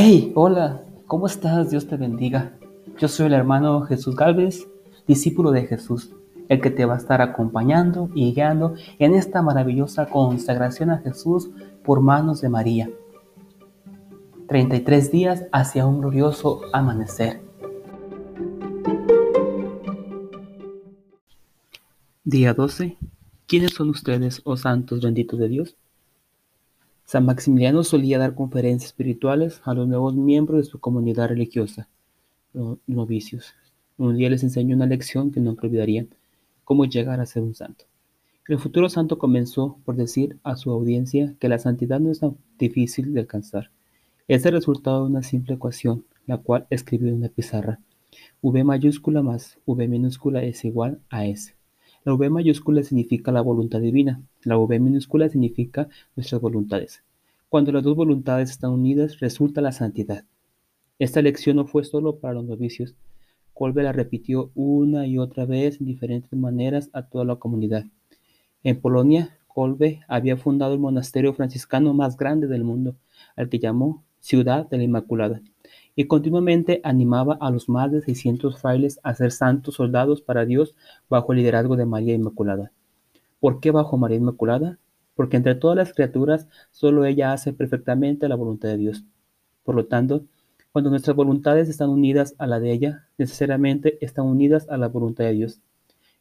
Hey, hola, ¿cómo estás? Dios te bendiga. Yo soy el hermano Jesús Galvez, discípulo de Jesús, el que te va a estar acompañando y guiando en esta maravillosa consagración a Jesús por manos de María. 33 días hacia un glorioso amanecer. Día 12. ¿Quiénes son ustedes, oh santos benditos de Dios? San Maximiliano solía dar conferencias espirituales a los nuevos miembros de su comunidad religiosa, los novicios. Un día les enseñó una lección que nunca olvidarían, cómo llegar a ser un santo. El futuro santo comenzó por decir a su audiencia que la santidad no es tan difícil de alcanzar. Es el resultado de una simple ecuación, la cual escribió en una pizarra. V mayúscula más V minúscula es igual a S. La V mayúscula significa la voluntad divina, la V minúscula significa nuestras voluntades. Cuando las dos voluntades están unidas, resulta la santidad. Esta lección no fue solo para los novicios. Colbe la repitió una y otra vez en diferentes maneras a toda la comunidad. En Polonia, Kolbe había fundado el monasterio franciscano más grande del mundo, al que llamó Ciudad de la Inmaculada y continuamente animaba a los más de 600 frailes a ser santos soldados para Dios bajo el liderazgo de María Inmaculada. ¿Por qué bajo María Inmaculada? Porque entre todas las criaturas solo ella hace perfectamente la voluntad de Dios. Por lo tanto, cuando nuestras voluntades están unidas a la de ella, necesariamente están unidas a la voluntad de Dios.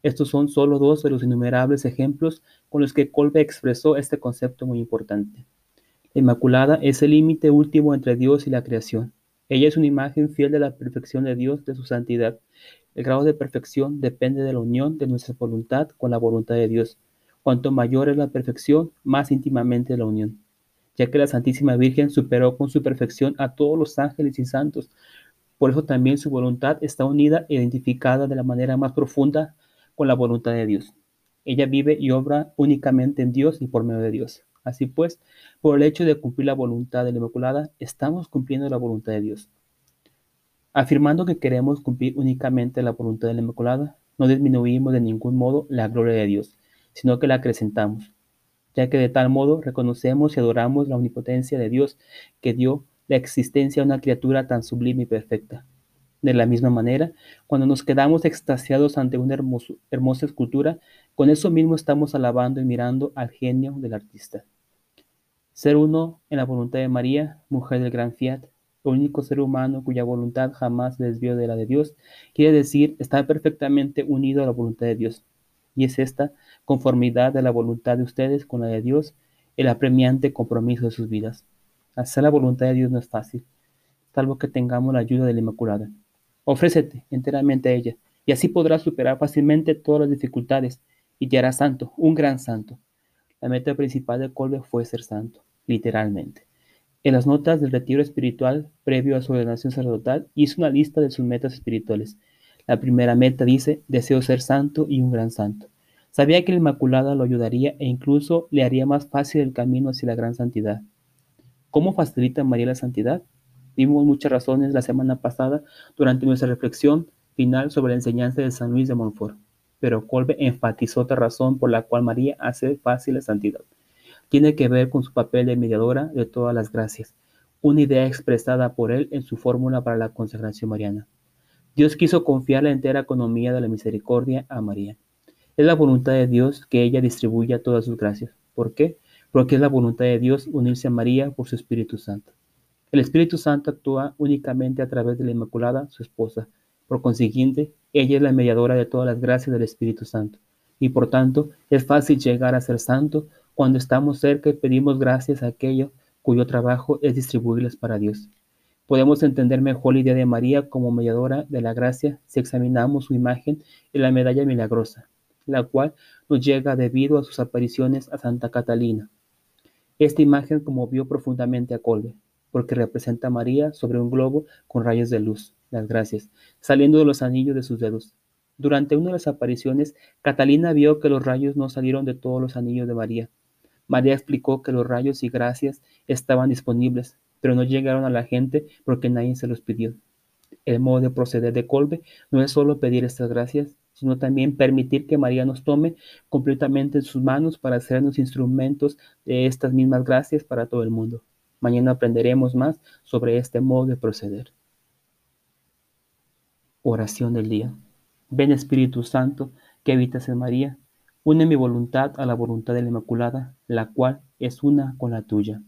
Estos son solo dos de los innumerables ejemplos con los que Colbe expresó este concepto muy importante. La Inmaculada es el límite último entre Dios y la creación. Ella es una imagen fiel de la perfección de Dios, de su santidad. El grado de perfección depende de la unión de nuestra voluntad con la voluntad de Dios. Cuanto mayor es la perfección, más íntimamente la unión, ya que la Santísima Virgen superó con su perfección a todos los ángeles y santos. Por eso también su voluntad está unida e identificada de la manera más profunda con la voluntad de Dios. Ella vive y obra únicamente en Dios y por medio de Dios. Así pues, por el hecho de cumplir la voluntad de la Inmaculada, estamos cumpliendo la voluntad de Dios. Afirmando que queremos cumplir únicamente la voluntad de la Inmaculada, no disminuimos de ningún modo la gloria de Dios, sino que la acrecentamos, ya que de tal modo reconocemos y adoramos la omnipotencia de Dios que dio la existencia a una criatura tan sublime y perfecta. De la misma manera, cuando nos quedamos extasiados ante una hermosa escultura, con eso mismo estamos alabando y mirando al genio del artista. Ser uno en la voluntad de María, mujer del gran fiat, el único ser humano cuya voluntad jamás desvió de la de Dios, quiere decir estar perfectamente unido a la voluntad de Dios. Y es esta conformidad de la voluntad de ustedes con la de Dios el apremiante compromiso de sus vidas. Hacer la voluntad de Dios no es fácil, salvo que tengamos la ayuda de la Inmaculada. Ofrécete enteramente a ella, y así podrás superar fácilmente todas las dificultades y te harás santo, un gran santo. La meta principal de Colbe fue ser santo literalmente. En las notas del retiro espiritual previo a su ordenación sacerdotal hizo una lista de sus metas espirituales. La primera meta dice, deseo ser santo y un gran santo. Sabía que la Inmaculada lo ayudaría e incluso le haría más fácil el camino hacia la gran santidad. ¿Cómo facilita María la santidad? Vimos muchas razones la semana pasada durante nuestra reflexión final sobre la enseñanza de San Luis de Montfort, pero Colbe enfatizó otra razón por la cual María hace fácil la santidad tiene que ver con su papel de mediadora de todas las gracias, una idea expresada por él en su fórmula para la consagración mariana. Dios quiso confiar la entera economía de la misericordia a María. Es la voluntad de Dios que ella distribuya todas sus gracias. ¿Por qué? Porque es la voluntad de Dios unirse a María por su Espíritu Santo. El Espíritu Santo actúa únicamente a través de la Inmaculada, su esposa. Por consiguiente, ella es la mediadora de todas las gracias del Espíritu Santo. Y por tanto, es fácil llegar a ser santo cuando estamos cerca y pedimos gracias a aquello cuyo trabajo es distribuirlas para Dios. Podemos entender mejor la idea de María como mediadora de la gracia si examinamos su imagen en la medalla milagrosa, la cual nos llega debido a sus apariciones a Santa Catalina. Esta imagen conmovió profundamente a Colbe, porque representa a María sobre un globo con rayos de luz, las gracias, saliendo de los anillos de sus dedos. Durante una de las apariciones, Catalina vio que los rayos no salieron de todos los anillos de María, María explicó que los rayos y gracias estaban disponibles, pero no llegaron a la gente porque nadie se los pidió. El modo de proceder de Colbe no es solo pedir estas gracias, sino también permitir que María nos tome completamente en sus manos para hacernos instrumentos de estas mismas gracias para todo el mundo. Mañana aprenderemos más sobre este modo de proceder. Oración del día. Ven Espíritu Santo, que habitas en María, une mi voluntad a la voluntad de la Inmaculada, la cual es una con la tuya.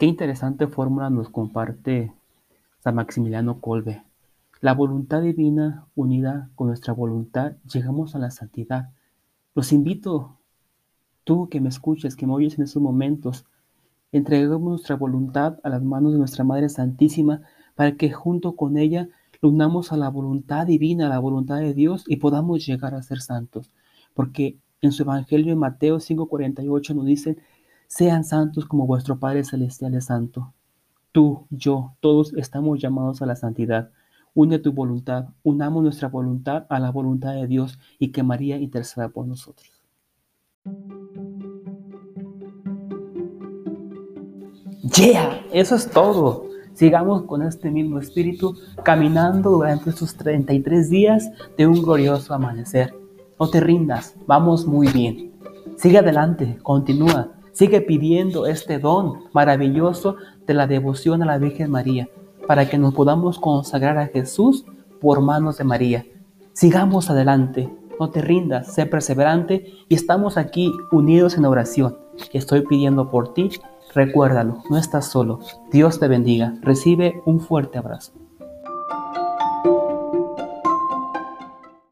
Qué interesante fórmula nos comparte San Maximiliano Colbe. La voluntad divina unida con nuestra voluntad llegamos a la santidad. Los invito, tú que me escuches, que me oyes en estos momentos, entreguemos nuestra voluntad a las manos de nuestra Madre Santísima para que junto con ella unamos a la voluntad divina, a la voluntad de Dios y podamos llegar a ser santos. Porque en su Evangelio en Mateo 5:48 nos dicen, sean santos como vuestro Padre Celestial es santo. Tú, yo, todos estamos llamados a la santidad. Une tu voluntad, unamos nuestra voluntad a la voluntad de Dios y que María interceda por nosotros. Yeah, eso es todo. Sigamos con este mismo espíritu caminando durante estos 33 días de un glorioso amanecer. No te rindas, vamos muy bien. Sigue adelante, continúa. Sigue pidiendo este don maravilloso de la devoción a la Virgen María para que nos podamos consagrar a Jesús por manos de María. Sigamos adelante, no te rindas, sé perseverante y estamos aquí unidos en oración. Estoy pidiendo por ti, recuérdalo, no estás solo. Dios te bendiga, recibe un fuerte abrazo.